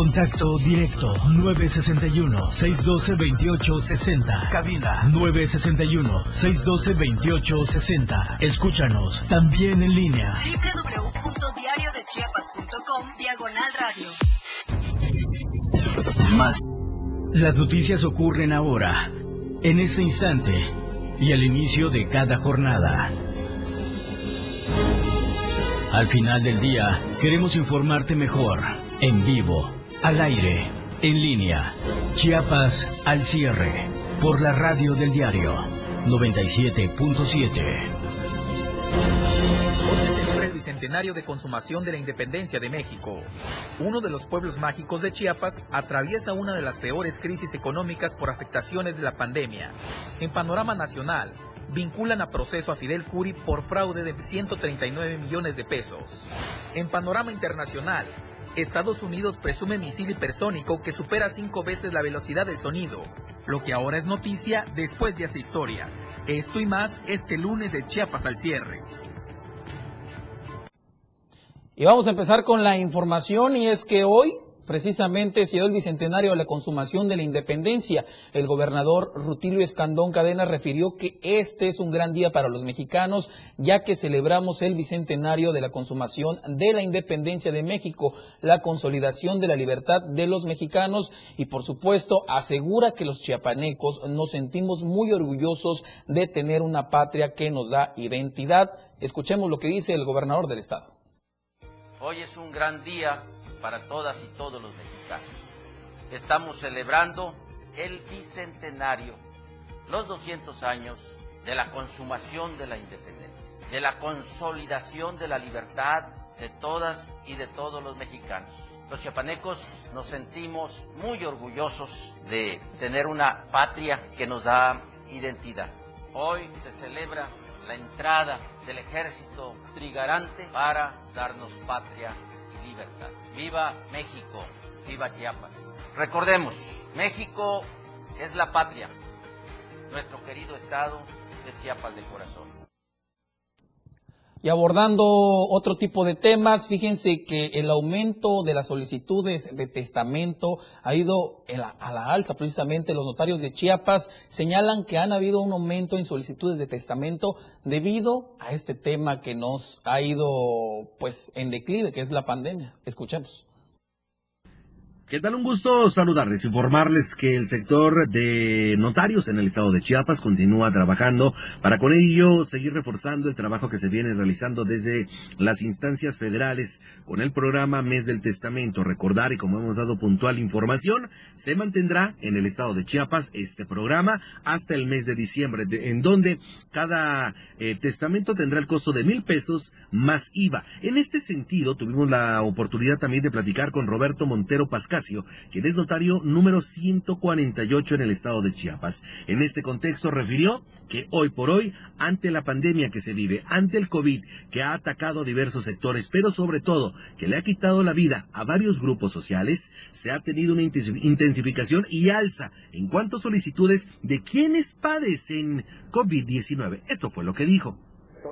Contacto directo 961-612-2860. Cabina 961-612-2860. Escúchanos también en línea. www.diariodechiapas.com Diagonal Radio. Más. Las noticias ocurren ahora, en este instante y al inicio de cada jornada. Al final del día, queremos informarte mejor, en vivo al aire, en línea, Chiapas al cierre, por la radio del diario 97.7. Hoy celebra el bicentenario de consumación de la independencia de México. Uno de los pueblos mágicos de Chiapas atraviesa una de las peores crisis económicas por afectaciones de la pandemia. En panorama nacional, vinculan a proceso a Fidel Curi por fraude de 139 millones de pesos. En panorama internacional, Estados Unidos presume misil hipersónico que supera cinco veces la velocidad del sonido, lo que ahora es noticia después de esa historia. Esto y más este lunes de Chiapas al cierre. Y vamos a empezar con la información y es que hoy Precisamente se el bicentenario de la consumación de la independencia. El gobernador Rutilio Escandón Cadena refirió que este es un gran día para los mexicanos, ya que celebramos el bicentenario de la consumación de la independencia de México, la consolidación de la libertad de los mexicanos y, por supuesto, asegura que los chiapanecos nos sentimos muy orgullosos de tener una patria que nos da identidad. Escuchemos lo que dice el gobernador del estado. Hoy es un gran día para todas y todos los mexicanos. Estamos celebrando el bicentenario, los 200 años de la consumación de la independencia, de la consolidación de la libertad de todas y de todos los mexicanos. Los chiapanecos nos sentimos muy orgullosos de tener una patria que nos da identidad. Hoy se celebra la entrada del ejército trigarante para darnos patria libertad. Viva México, viva Chiapas. Recordemos, México es la patria, nuestro querido estado de Chiapas de corazón. Y abordando otro tipo de temas, fíjense que el aumento de las solicitudes de testamento ha ido a la alza. Precisamente los notarios de Chiapas señalan que han habido un aumento en solicitudes de testamento debido a este tema que nos ha ido pues en declive, que es la pandemia. Escuchemos. ¿Qué tal? Un gusto saludarles, informarles que el sector de notarios en el estado de Chiapas continúa trabajando para con ello seguir reforzando el trabajo que se viene realizando desde las instancias federales con el programa Mes del Testamento. Recordar y como hemos dado puntual información, se mantendrá en el estado de Chiapas este programa hasta el mes de diciembre, en donde cada eh, testamento tendrá el costo de mil pesos más IVA. En este sentido, tuvimos la oportunidad también de platicar con Roberto Montero Pascal quien es notario número 148 en el estado de Chiapas. En este contexto refirió que hoy por hoy, ante la pandemia que se vive, ante el COVID que ha atacado a diversos sectores, pero sobre todo que le ha quitado la vida a varios grupos sociales, se ha tenido una intensificación y alza en cuanto a solicitudes de quienes padecen COVID-19. Esto fue lo que dijo.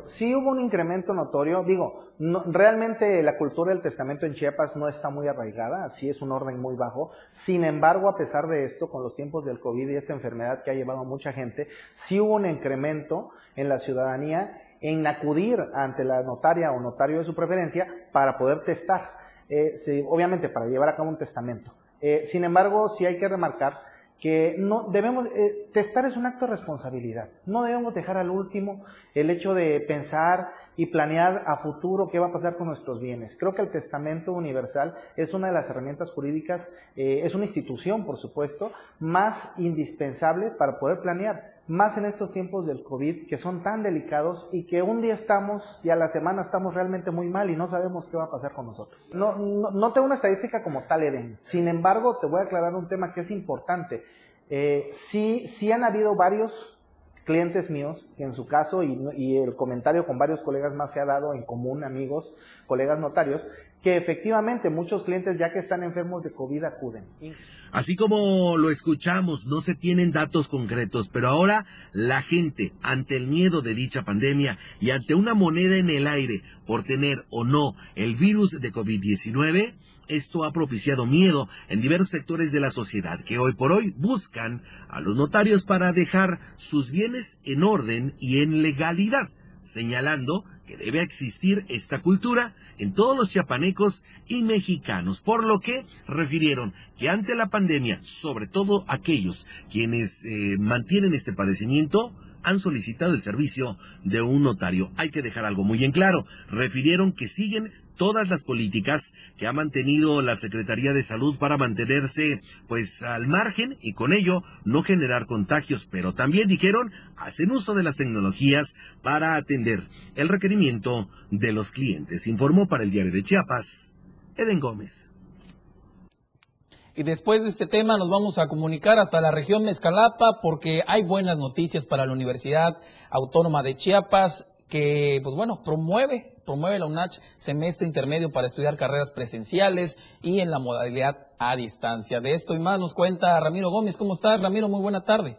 Sí hubo un incremento notorio, digo, realmente la cultura del testamento en Chiapas no está muy arraigada, sí es un orden muy bajo. Sin embargo, a pesar de esto, con los tiempos del COVID y esta enfermedad que ha llevado a mucha gente, sí hubo un incremento en la ciudadanía en acudir ante la notaria o notario de su preferencia para poder testar, eh, obviamente para llevar a cabo un testamento. Eh, sin embargo, sí hay que remarcar que no debemos eh, testar es un acto de responsabilidad. No debemos dejar al último el hecho de pensar y planear a futuro qué va a pasar con nuestros bienes. Creo que el testamento universal es una de las herramientas jurídicas, eh, es una institución, por supuesto, más indispensable para poder planear, más en estos tiempos del COVID que son tan delicados y que un día estamos y a la semana estamos realmente muy mal y no sabemos qué va a pasar con nosotros. No, no, tengo una estadística como tal, Eden. Sin embargo, te voy a aclarar un tema que es importante. Eh, sí, sí han habido varios clientes míos, que en su caso, y, y, el comentario con varios colegas más se ha dado en común, amigos, colegas notarios, que efectivamente muchos clientes ya que están enfermos de COVID acuden. Así como lo escuchamos, no se tienen datos concretos, pero ahora la gente, ante el miedo de dicha pandemia y ante una moneda en el aire por tener o no el virus de COVID-19, esto ha propiciado miedo en diversos sectores de la sociedad que hoy por hoy buscan a los notarios para dejar sus bienes en orden y en legalidad, señalando que debe existir esta cultura en todos los chiapanecos y mexicanos, por lo que refirieron que ante la pandemia, sobre todo aquellos quienes eh, mantienen este padecimiento, han solicitado el servicio de un notario. Hay que dejar algo muy en claro. Refirieron que siguen todas las políticas que ha mantenido la Secretaría de Salud para mantenerse pues al margen y con ello no generar contagios, pero también dijeron hacen uso de las tecnologías para atender el requerimiento de los clientes, informó para el diario de Chiapas Eden Gómez. Y después de este tema nos vamos a comunicar hasta la región Mezcalapa porque hay buenas noticias para la Universidad Autónoma de Chiapas que, pues bueno, promueve, promueve la UNACH semestre intermedio para estudiar carreras presenciales y en la modalidad a distancia. De esto y más nos cuenta Ramiro Gómez. ¿Cómo estás, Ramiro? Muy buena tarde.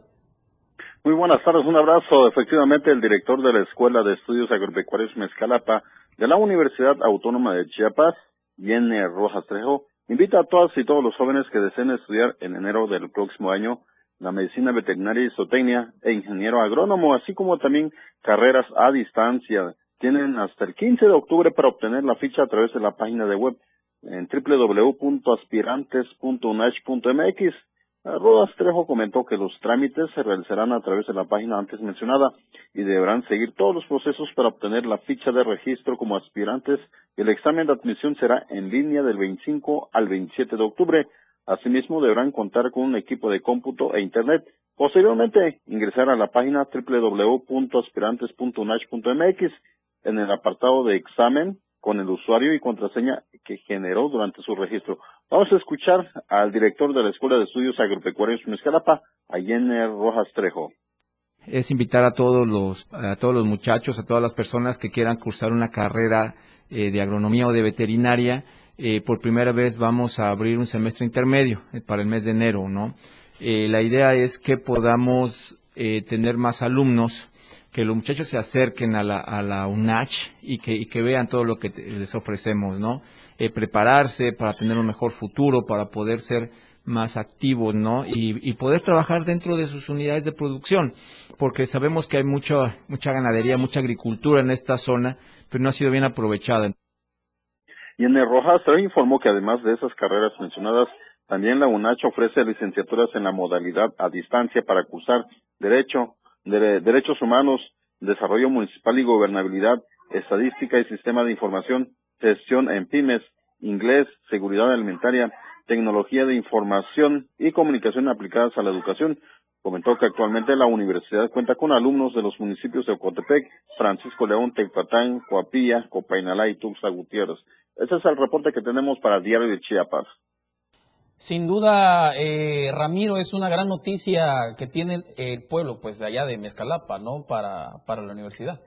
Muy buenas tardes, un abrazo. Efectivamente, el director de la Escuela de Estudios Agropecuarios Mezcalapa de la Universidad Autónoma de Chiapas, Yene Rojas Trejo, invita a todas y todos los jóvenes que deseen estudiar en enero del próximo año la medicina veterinaria y zootecnia e ingeniero agrónomo, así como también carreras a distancia. Tienen hasta el 15 de octubre para obtener la ficha a través de la página de web en www.aspirantes.unach.mx. Rodas Trejo comentó que los trámites se realizarán a través de la página antes mencionada y deberán seguir todos los procesos para obtener la ficha de registro como aspirantes. El examen de admisión será en línea del 25 al 27 de octubre. Asimismo, deberán contar con un equipo de cómputo e Internet. Posteriormente, ingresar a la página www.aspirantes.unach.mx en el apartado de examen con el usuario y contraseña que generó durante su registro. Vamos a escuchar al director de la Escuela de Estudios Agropecuarios Mezcalapa, Allende Rojas Trejo. Es invitar a todos los, a todos los muchachos, a todas las personas que quieran cursar una carrera eh, de agronomía o de veterinaria eh, por primera vez vamos a abrir un semestre intermedio eh, para el mes de enero, ¿no? Eh, la idea es que podamos tener más alumnos, que los muchachos se acerquen a la, a la UNACH y que, y que vean todo lo que les ofrecemos, ¿no? prepararse para tener un mejor futuro, para poder ser más activos, ¿no? Y, y, poder trabajar dentro de sus unidades de producción, porque sabemos que hay mucha ganadería, mucha agricultura en esta zona, pero no ha sido bien aprovechada. Y en el Rojas se informó que además de esas carreras mencionadas, también la UNACH ofrece licenciaturas en la modalidad a distancia para cursar Derecho, Derechos Humanos, Desarrollo Municipal y Gobernabilidad, Estadística y Sistema de Información, Gestión en Pymes, Inglés, Seguridad Alimentaria, Tecnología de Información y Comunicación aplicadas a la educación, Comentó que actualmente la universidad cuenta con alumnos de los municipios de Ocotepec, Francisco León, Tecpatán, Coapilla, Copainalá y Tuxtla Gutiérrez. Ese es el reporte que tenemos para el Diario de Chiapas. Sin duda, eh, Ramiro, es una gran noticia que tiene el pueblo, pues, de allá de Mezcalapa, ¿no? Para, para la universidad.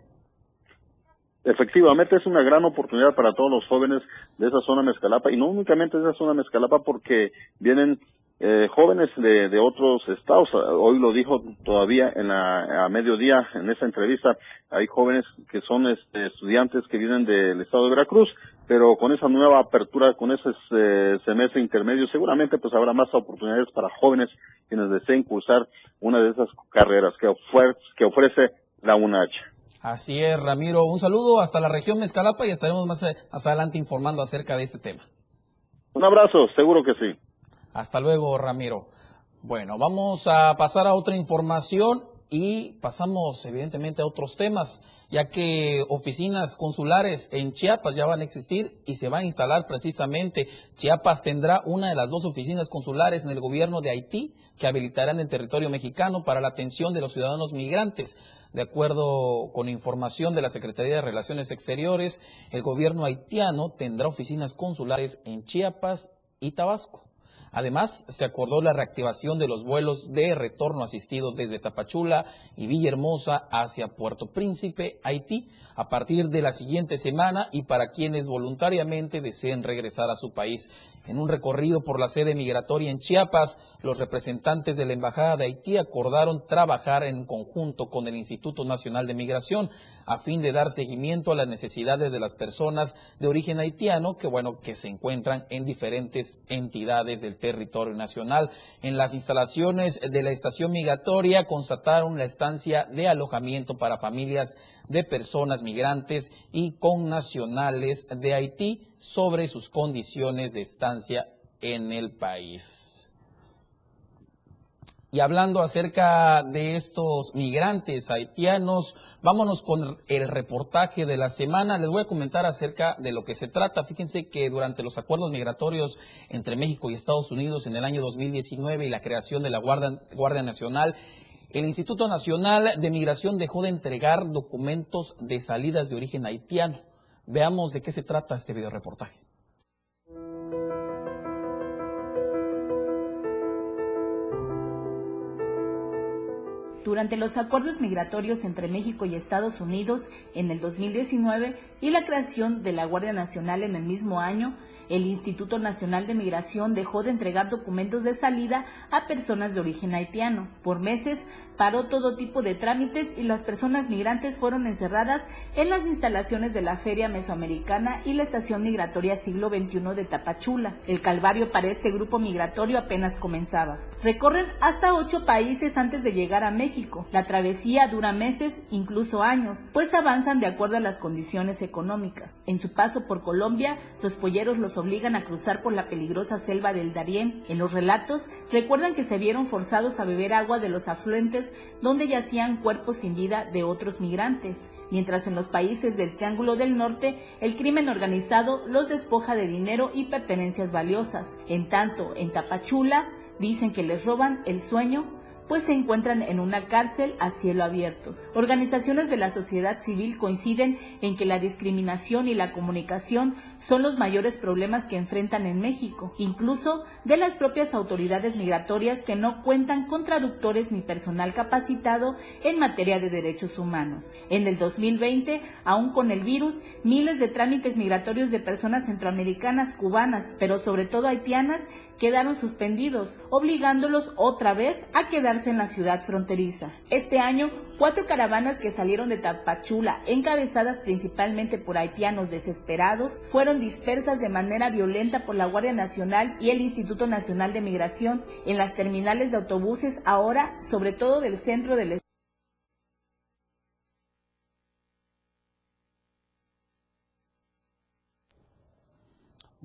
Efectivamente, es una gran oportunidad para todos los jóvenes de esa zona Mezcalapa, y no únicamente de esa zona Mezcalapa, porque vienen eh, jóvenes de, de, otros estados. Hoy lo dijo todavía en la, a mediodía en esa entrevista. Hay jóvenes que son este, estudiantes que vienen del estado de Veracruz, pero con esa nueva apertura, con ese eh, semestre intermedio, seguramente pues habrá más oportunidades para jóvenes quienes deseen cursar una de esas carreras que, que ofrece la UNACH. Así es, Ramiro. Un saludo hasta la región Mezcalapa y estaremos más, más adelante informando acerca de este tema. Un abrazo, seguro que sí. Hasta luego, Ramiro. Bueno, vamos a pasar a otra información y pasamos evidentemente a otros temas, ya que oficinas consulares en Chiapas ya van a existir y se van a instalar precisamente. Chiapas tendrá una de las dos oficinas consulares en el gobierno de Haití que habilitarán el territorio mexicano para la atención de los ciudadanos migrantes. De acuerdo con información de la Secretaría de Relaciones Exteriores, el gobierno haitiano tendrá oficinas consulares en Chiapas y Tabasco. Además, se acordó la reactivación de los vuelos de retorno asistido desde Tapachula y Villahermosa hacia Puerto Príncipe, Haití, a partir de la siguiente semana y para quienes voluntariamente deseen regresar a su país. En un recorrido por la sede migratoria en Chiapas, los representantes de la Embajada de Haití acordaron trabajar en conjunto con el Instituto Nacional de Migración a fin de dar seguimiento a las necesidades de las personas de origen haitiano que, bueno, que se encuentran en diferentes entidades del territorio nacional. En las instalaciones de la estación migratoria constataron la estancia de alojamiento para familias de personas migrantes y con nacionales de Haití sobre sus condiciones de estancia en el país. Y hablando acerca de estos migrantes haitianos, vámonos con el reportaje de la semana. Les voy a comentar acerca de lo que se trata. Fíjense que durante los acuerdos migratorios entre México y Estados Unidos en el año 2019 y la creación de la Guardia, Nacional, el Instituto Nacional de Migración dejó de entregar documentos de salidas de origen haitiano. Veamos de qué se trata este video reportaje. Durante los acuerdos migratorios entre México y Estados Unidos en el 2019 y la creación de la Guardia Nacional en el mismo año, el Instituto Nacional de Migración dejó de entregar documentos de salida a personas de origen haitiano. Por meses paró todo tipo de trámites y las personas migrantes fueron encerradas en las instalaciones de la Feria Mesoamericana y la Estación Migratoria Siglo XXI de Tapachula. El calvario para este grupo migratorio apenas comenzaba. Recorren hasta ocho países antes de llegar a México. La travesía dura meses, incluso años, pues avanzan de acuerdo a las condiciones económicas. En su paso por Colombia, los polleros los obligan a cruzar por la peligrosa selva del Darién. En los relatos recuerdan que se vieron forzados a beber agua de los afluentes donde yacían cuerpos sin vida de otros migrantes. Mientras en los países del Triángulo del Norte el crimen organizado los despoja de dinero y pertenencias valiosas. En tanto, en Tapachula dicen que les roban el sueño pues se encuentran en una cárcel a cielo abierto. Organizaciones de la sociedad civil coinciden en que la discriminación y la comunicación son los mayores problemas que enfrentan en México, incluso de las propias autoridades migratorias que no cuentan con traductores ni personal capacitado en materia de derechos humanos. En el 2020, aún con el virus, miles de trámites migratorios de personas centroamericanas, cubanas, pero sobre todo haitianas, quedaron suspendidos, obligándolos otra vez a quedarse en la ciudad fronteriza. Este año, cuatro caravanas que salieron de Tapachula, encabezadas principalmente por haitianos desesperados, fueron dispersas de manera violenta por la Guardia Nacional y el Instituto Nacional de Migración en las terminales de autobuses, ahora sobre todo del centro del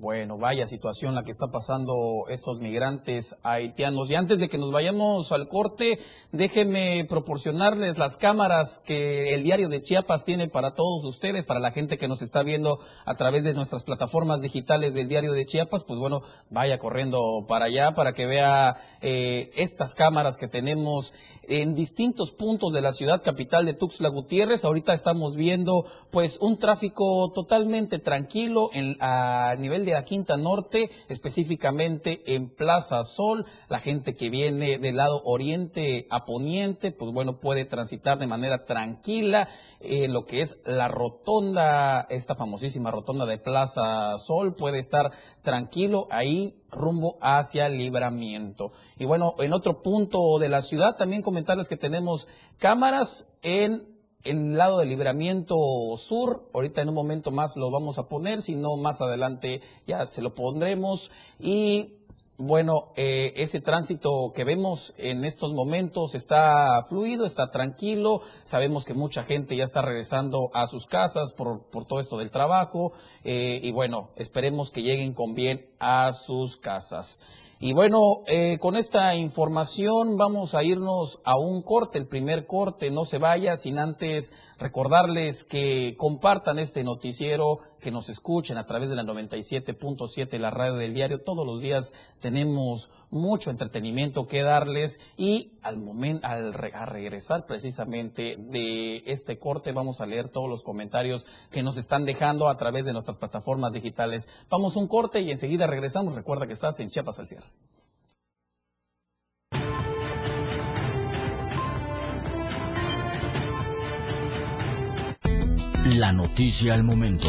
Bueno, vaya situación la que está pasando estos migrantes haitianos. Y antes de que nos vayamos al corte, déjenme proporcionarles las cámaras que el diario de Chiapas tiene para todos ustedes, para la gente que nos está viendo a través de nuestras plataformas digitales del diario de Chiapas. Pues bueno, vaya corriendo para allá para que vea eh, estas cámaras que tenemos en distintos puntos de la ciudad capital de Tuxtla Gutiérrez. Ahorita estamos viendo pues un tráfico totalmente tranquilo en, a nivel de la Quinta Norte, específicamente en Plaza Sol. La gente que viene del lado oriente a poniente, pues bueno, puede transitar de manera tranquila en lo que es la rotonda, esta famosísima rotonda de Plaza Sol, puede estar tranquilo ahí rumbo hacia libramiento. Y bueno, en otro punto de la ciudad también comentarles que tenemos cámaras en el lado del libramiento sur. Ahorita en un momento más lo vamos a poner, si no más adelante ya se lo pondremos. Y bueno, eh, ese tránsito que vemos en estos momentos está fluido, está tranquilo. Sabemos que mucha gente ya está regresando a sus casas por, por todo esto del trabajo. Eh, y bueno, esperemos que lleguen con bien a sus casas. Y bueno, eh, con esta información vamos a irnos a un corte, el primer corte, no se vaya sin antes recordarles que compartan este noticiero, que nos escuchen a través de la 97.7, la radio del diario. Todos los días tenemos mucho entretenimiento que darles y al momento, al a regresar precisamente de este corte vamos a leer todos los comentarios que nos están dejando a través de nuestras plataformas digitales. Vamos a un corte y enseguida regresamos. Recuerda que estás en Chiapas al cierre. La noticia al momento.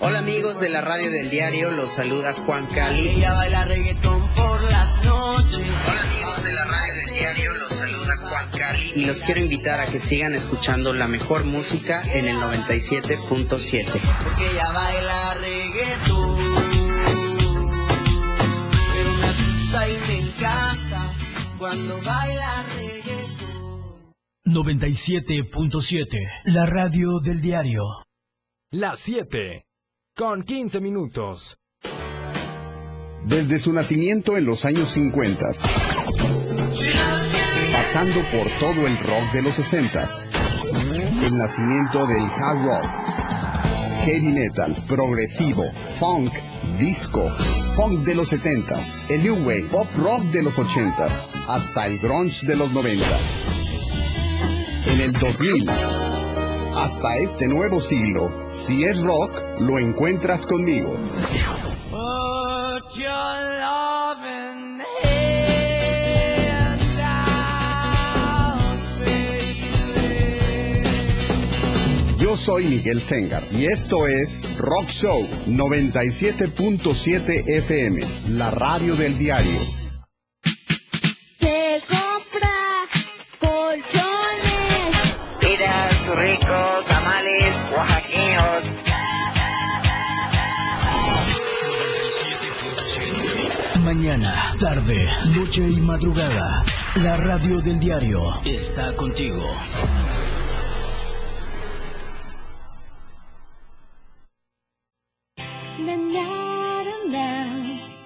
Hola amigos de la radio del diario, los saluda Juan Cali. Ella baila reggaetón por las noches. Hola la radio del diario, los saluda Juan Cali y los quiero invitar a que sigan escuchando la mejor música en el 97.7. Porque ella baila reggaetón. Pero me asusta y me encanta cuando baila reggaetón. 97.7, la radio del diario. Las 7, con 15 minutos. Desde su nacimiento en los años 50, pasando por todo el rock de los 60, el nacimiento del hard rock, heavy metal, progresivo, funk, disco, funk de los 70, el new wave, pop rock de los 80, hasta el grunge de los 90. En el 2000, hasta este nuevo siglo, si es rock, lo encuentras conmigo. Yo soy Miguel Sengar y esto es Rock Show 97.7 FM, la radio del diario. Se compra colchones. Mira sus ricos tamales oaxaqueños. Mañana, tarde, noche y madrugada. La radio del diario está contigo.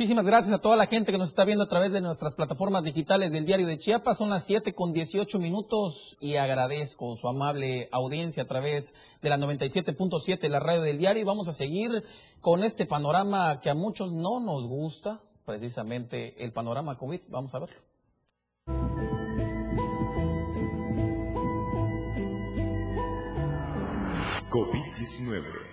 Muchísimas gracias a toda la gente que nos está viendo a través de nuestras plataformas digitales del Diario de Chiapas. Son las 7 con 18 minutos y agradezco su amable audiencia a través de la 97.7, la radio del diario. Y vamos a seguir con este panorama que a muchos no nos gusta, precisamente el panorama COVID. Vamos a verlo. COVID-19.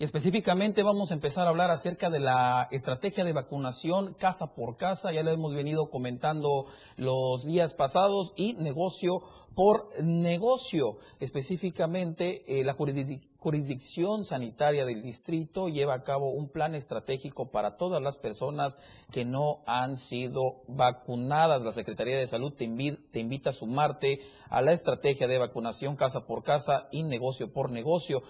Y específicamente vamos a empezar a hablar acerca de la estrategia de vacunación casa por casa. Ya lo hemos venido comentando los días pasados y negocio por negocio. Específicamente, eh, la jurisdic- jurisdicción sanitaria del distrito lleva a cabo un plan estratégico para todas las personas que no han sido vacunadas. La Secretaría de Salud te, te invita a sumarte a la estrategia de vacunación casa por casa y negocio por negocio.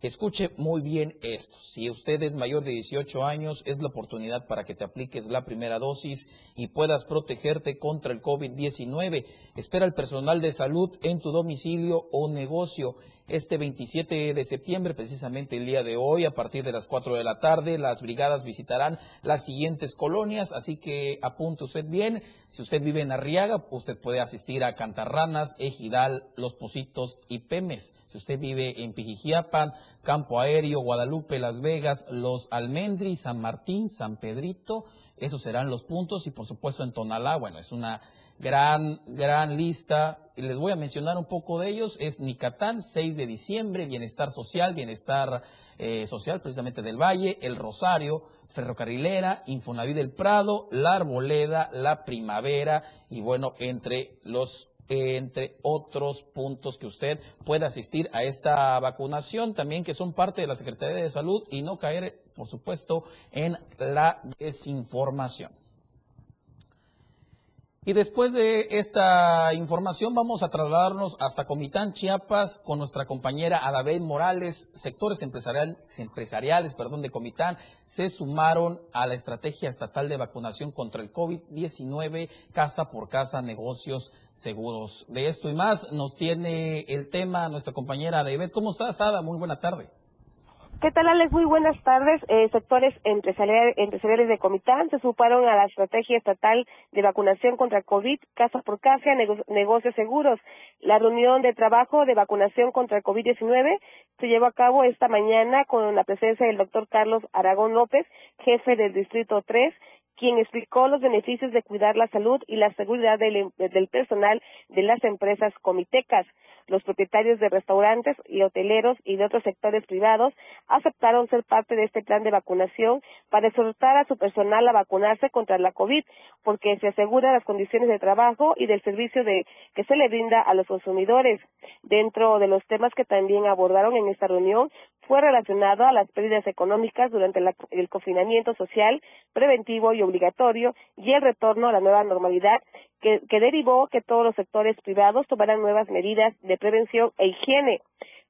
Escuche muy bien esto. Si usted es mayor de 18 años, es la oportunidad para que te apliques la primera dosis y puedas protegerte contra el COVID-19. Espera el personal de salud en tu domicilio o negocio. Este 27 de septiembre, precisamente el día de hoy, a partir de las 4 de la tarde, las brigadas visitarán las siguientes colonias, así que apunte usted bien. Si usted vive en Arriaga, usted puede asistir a Cantarranas, Ejidal, Los Positos y Pemes. Si usted vive en Pijijiapan, Campo Aéreo, Guadalupe, Las Vegas, Los Almendris, San Martín, San Pedrito, esos serán los puntos y por supuesto en Tonalá, bueno, es una gran, gran lista. Les voy a mencionar un poco de ellos. Es Nicatán, 6 de diciembre, Bienestar Social, Bienestar eh, Social precisamente del Valle, El Rosario, Ferrocarrilera, Infonaví del Prado, La Arboleda, La Primavera y bueno, entre los entre otros puntos que usted pueda asistir a esta vacunación, también que son parte de la Secretaría de Salud y no caer, por supuesto, en la desinformación. Y después de esta información vamos a trasladarnos hasta Comitán, Chiapas, con nuestra compañera Adabel Morales. Sectores empresarial, empresariales perdón, de Comitán se sumaron a la estrategia estatal de vacunación contra el COVID-19, casa por casa, negocios seguros. De esto y más nos tiene el tema nuestra compañera Adabel. ¿Cómo estás, Ada? Muy buena tarde. ¿Qué tal, Alex? Muy buenas tardes. Eh, sectores empresariales, de Comitán se suparon a la estrategia estatal de vacunación contra COVID, casa por casa, nego- negocios seguros. La reunión de trabajo de vacunación contra el COVID-19 se llevó a cabo esta mañana con la presencia del doctor Carlos Aragón López, jefe del Distrito 3, quien explicó los beneficios de cuidar la salud y la seguridad del personal de las empresas comitecas. Los propietarios de restaurantes y hoteleros y de otros sectores privados aceptaron ser parte de este plan de vacunación para exhortar a su personal a vacunarse contra la COVID, porque se asegura las condiciones de trabajo y del servicio de, que se le brinda a los consumidores. Dentro de los temas que también abordaron en esta reunión fue relacionado a las pérdidas económicas durante la- el confinamiento social, preventivo y obligatorio y el retorno a la nueva normalidad que, que derivó que todos los sectores privados tomaran nuevas medidas de prevención e higiene.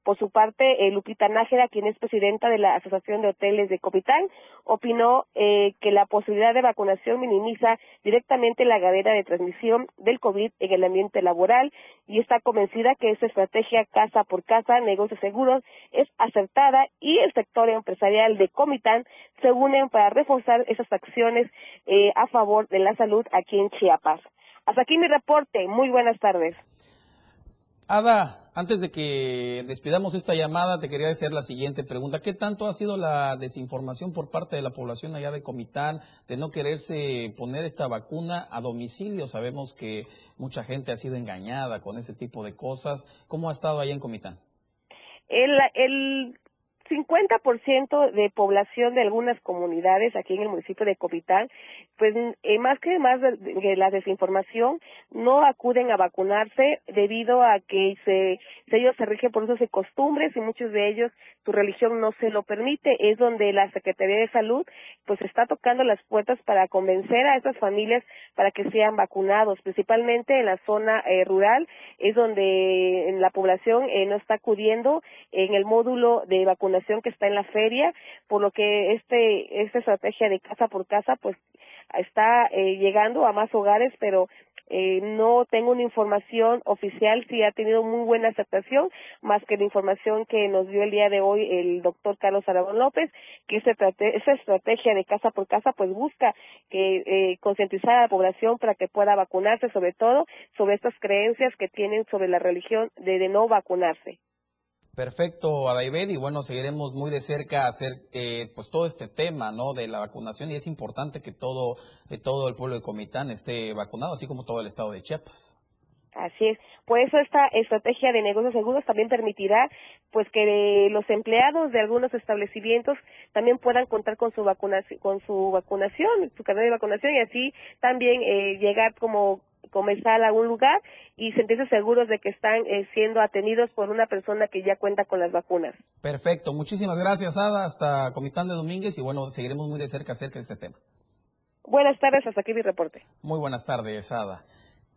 Por su parte, eh, Lupita Nájera, quien es presidenta de la Asociación de Hoteles de Copitán, opinó eh, que la posibilidad de vacunación minimiza directamente la cadena de transmisión del COVID en el ambiente laboral y está convencida que esta estrategia casa por casa, negocios seguros, es acertada y el sector empresarial de Comitán se unen para reforzar esas acciones eh, a favor de la salud aquí en Chiapas. Hasta aquí mi reporte. Muy buenas tardes. Ada, antes de que despidamos esta llamada, te quería hacer la siguiente pregunta. ¿Qué tanto ha sido la desinformación por parte de la población allá de Comitán de no quererse poner esta vacuna a domicilio? Sabemos que mucha gente ha sido engañada con este tipo de cosas. ¿Cómo ha estado allá en Comitán? El, el 50% de población de algunas comunidades aquí en el municipio de Copitán, pues eh, más que más de, la desinformación, no acuden a vacunarse debido a que se, ellos se rigen por usos y costumbres y muchos de ellos su religión no se lo permite. Es donde la Secretaría de Salud pues está tocando las puertas para convencer a estas familias para que sean vacunados, principalmente en la zona eh, rural, es donde la población eh, no está acudiendo en el módulo de vacunación que está en la feria, por lo que este esta estrategia de casa por casa pues está eh, llegando a más hogares, pero eh, no tengo una información oficial si ha tenido muy buena aceptación, más que la información que nos dio el día de hoy el doctor Carlos Aragón López, que esa, esa estrategia de casa por casa pues busca que eh, concientizar a la población para que pueda vacunarse, sobre todo sobre estas creencias que tienen sobre la religión de, de no vacunarse. Perfecto, Adaibed, y bueno, seguiremos muy de cerca hacer eh, pues todo este tema, ¿no? De la vacunación y es importante que todo, todo el pueblo de Comitán esté vacunado, así como todo el estado de Chiapas. Así es. Por eso esta estrategia de negocios seguros también permitirá pues que los empleados de algunos establecimientos también puedan contar con su vacunación, con su vacunación, su de vacunación y así también eh, llegar como comenzar a algún lugar y sentirse seguros de que están eh, siendo atendidos por una persona que ya cuenta con las vacunas. Perfecto, muchísimas gracias, Ada, hasta Comitán de Domínguez y bueno, seguiremos muy de cerca acerca de este tema. Buenas tardes, hasta aquí mi reporte. Muy buenas tardes, Ada.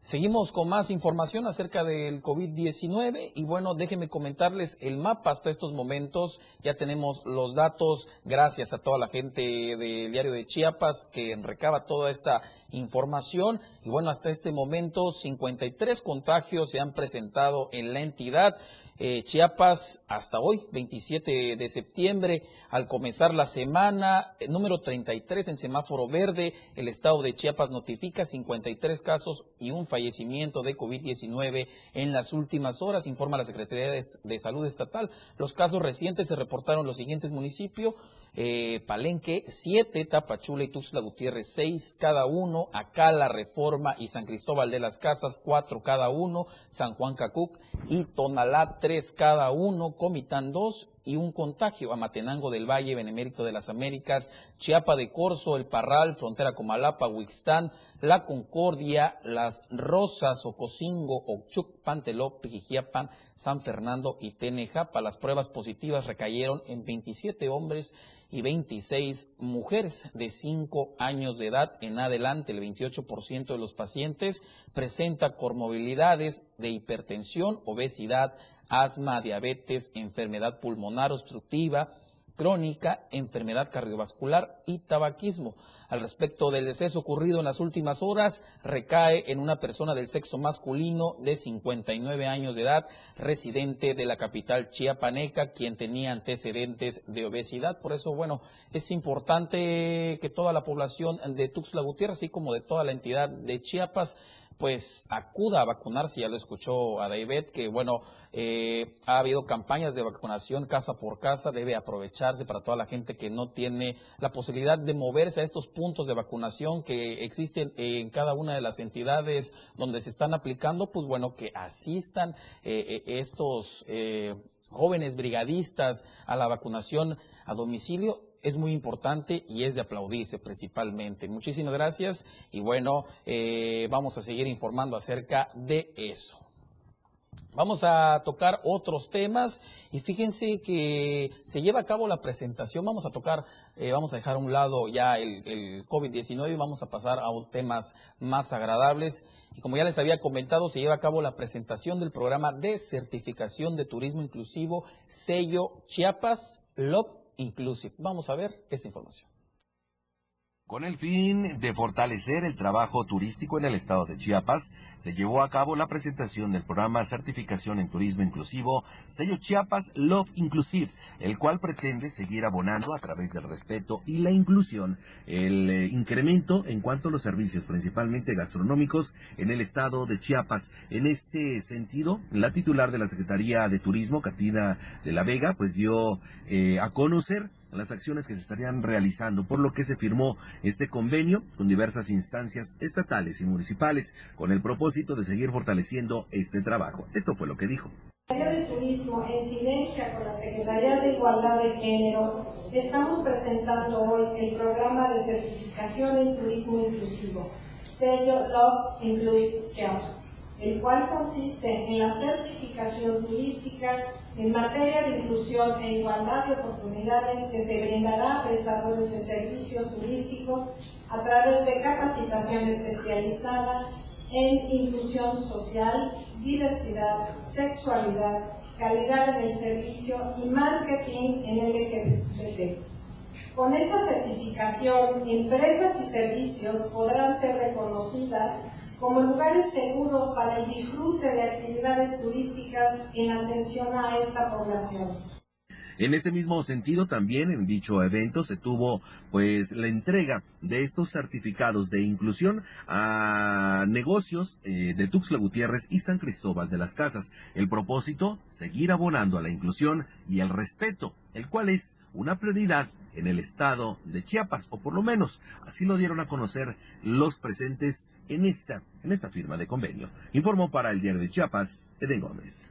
Seguimos con más información acerca del COVID-19 y bueno, déjenme comentarles el mapa hasta estos momentos. Ya tenemos los datos gracias a toda la gente del diario de Chiapas que recaba toda esta información. Y bueno, hasta este momento 53 contagios se han presentado en la entidad. Eh, Chiapas hasta hoy, 27 de septiembre, al comenzar la semana, eh, número 33 en semáforo verde, el estado de Chiapas notifica 53 casos y un fallecimiento de COVID-19 en las últimas horas, informa la Secretaría de, de Salud Estatal. Los casos recientes se reportaron en los siguientes municipios. Eh, Palenque 7, Tapachula y Tuxtla Gutiérrez 6 cada uno, Acala, Reforma y San Cristóbal de las Casas 4 cada uno, San Juan Cacuc y Tonalá 3 cada uno, Comitán 2 y un contagio. Amatenango del Valle, Benemérito de las Américas, Chiapa de Corzo, El Parral, Frontera Comalapa, Huixtán, La Concordia, Las Rosas, Ocosingo, Ochuc, Panteló, Pijijiapan, San Fernando y Tenejapa. Las pruebas positivas recayeron en 27 hombres y 26 mujeres de 5 años de edad en adelante. El 28% de los pacientes presenta comorbilidades de hipertensión, obesidad, asma, diabetes, enfermedad pulmonar obstructiva, crónica, enfermedad cardiovascular y tabaquismo. Al respecto del deceso ocurrido en las últimas horas, recae en una persona del sexo masculino de 59 años de edad, residente de la capital chiapaneca, quien tenía antecedentes de obesidad. Por eso, bueno, es importante que toda la población de Tuxtla Gutiérrez, así como de toda la entidad de Chiapas, pues acuda a vacunarse, ya lo escuchó a David, que bueno, eh, ha habido campañas de vacunación casa por casa, debe aprovecharse para toda la gente que no tiene la posibilidad de moverse a estos puntos de vacunación que existen en cada una de las entidades donde se están aplicando, pues bueno, que asistan eh, eh, estos... Eh, jóvenes brigadistas a la vacunación a domicilio es muy importante y es de aplaudirse principalmente. Muchísimas gracias y bueno, eh, vamos a seguir informando acerca de eso. Vamos a tocar otros temas y fíjense que se lleva a cabo la presentación. Vamos a tocar, eh, vamos a dejar a un lado ya el, el COVID-19 y vamos a pasar a temas más agradables. Y como ya les había comentado, se lleva a cabo la presentación del programa de certificación de turismo inclusivo sello Chiapas Love Inclusive. Vamos a ver esta información. Con el fin de fortalecer el trabajo turístico en el estado de Chiapas, se llevó a cabo la presentación del programa Certificación en Turismo Inclusivo, sello Chiapas Love Inclusive, el cual pretende seguir abonando a través del respeto y la inclusión el eh, incremento en cuanto a los servicios, principalmente gastronómicos, en el estado de Chiapas. En este sentido, la titular de la Secretaría de Turismo, Catina de la Vega, pues dio eh, a conocer las acciones que se estarían realizando, por lo que se firmó este convenio con diversas instancias estatales y municipales con el propósito de seguir fortaleciendo este trabajo. Esto fue lo que dijo. La Secretaría de Turismo, en sinergia con la Secretaría de Igualdad de Género, estamos presentando hoy el programa de certificación en turismo inclusivo, sello Love Inclusive el cual consiste en la certificación turística en materia de inclusión e igualdad de oportunidades que se brindará a prestadores de servicios turísticos a través de capacitación especializada en inclusión social, diversidad, sexualidad, calidad del servicio y marketing en LGBT. Con esta certificación, empresas y servicios podrán ser reconocidas como lugares seguros para el disfrute de actividades turísticas en atención a esta población. En este mismo sentido, también en dicho evento se tuvo pues la entrega de estos certificados de inclusión a negocios eh, de Tuxtla Gutiérrez y San Cristóbal de las Casas. El propósito, seguir abonando a la inclusión y el respeto, el cual es una prioridad en el estado de Chiapas, o por lo menos así lo dieron a conocer los presentes en esta, en esta firma de convenio. Informó para el diario de Chiapas, Eden Gómez.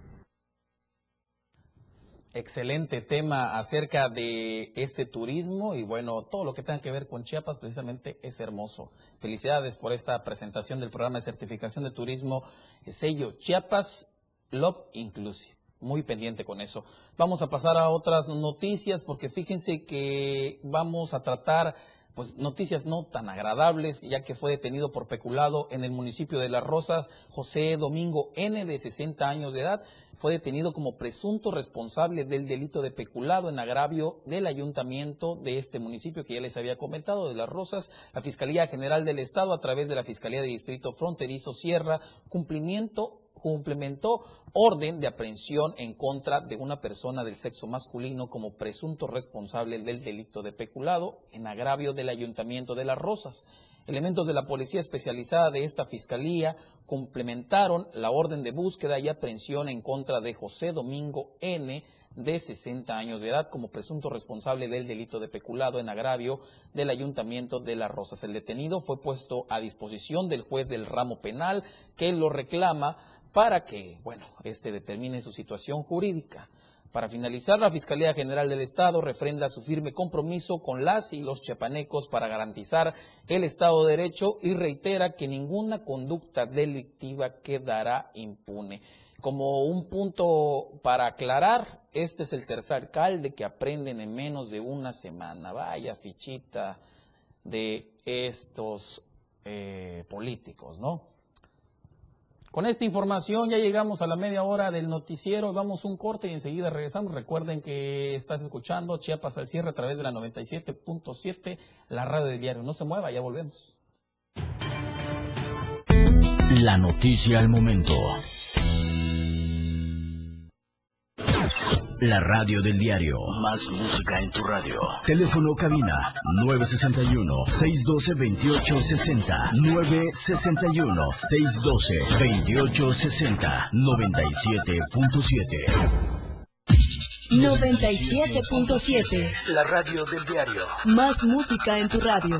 Excelente tema acerca de este turismo y bueno, todo lo que tenga que ver con Chiapas precisamente es hermoso. Felicidades por esta presentación del programa de certificación de turismo sello Chiapas Love Inclusive. Muy pendiente con eso. Vamos a pasar a otras noticias porque fíjense que vamos a tratar pues noticias no tan agradables, ya que fue detenido por peculado en el municipio de Las Rosas, José Domingo N, de 60 años de edad, fue detenido como presunto responsable del delito de peculado en agravio del ayuntamiento de este municipio que ya les había comentado, de Las Rosas. La Fiscalía General del Estado, a través de la Fiscalía de Distrito Fronterizo Sierra, cumplimiento cumplimentó orden de aprehensión en contra de una persona del sexo masculino como presunto responsable del delito de peculado en agravio del Ayuntamiento de Las Rosas. Elementos de la policía especializada de esta fiscalía complementaron la orden de búsqueda y aprehensión en contra de José Domingo N de 60 años de edad como presunto responsable del delito de peculado en agravio del Ayuntamiento de Las Rosas. El detenido fue puesto a disposición del juez del ramo penal que lo reclama para que, bueno, este determine su situación jurídica. Para finalizar, la Fiscalía General del Estado refrenda su firme compromiso con las y los chiapanecos para garantizar el Estado de Derecho y reitera que ninguna conducta delictiva quedará impune. Como un punto para aclarar, este es el tercer alcalde que aprenden en menos de una semana. Vaya fichita de estos eh, políticos, ¿no? Con esta información ya llegamos a la media hora del noticiero. Vamos un corte y enseguida regresamos. Recuerden que estás escuchando Chiapas al cierre a través de la 97.7, la radio del diario. No se mueva, ya volvemos. La noticia al momento. La radio del diario. Más música en tu radio. Teléfono cabina 961-612-2860. 961-612-2860. 97.7. 97.7. La radio del diario. Más música en tu radio.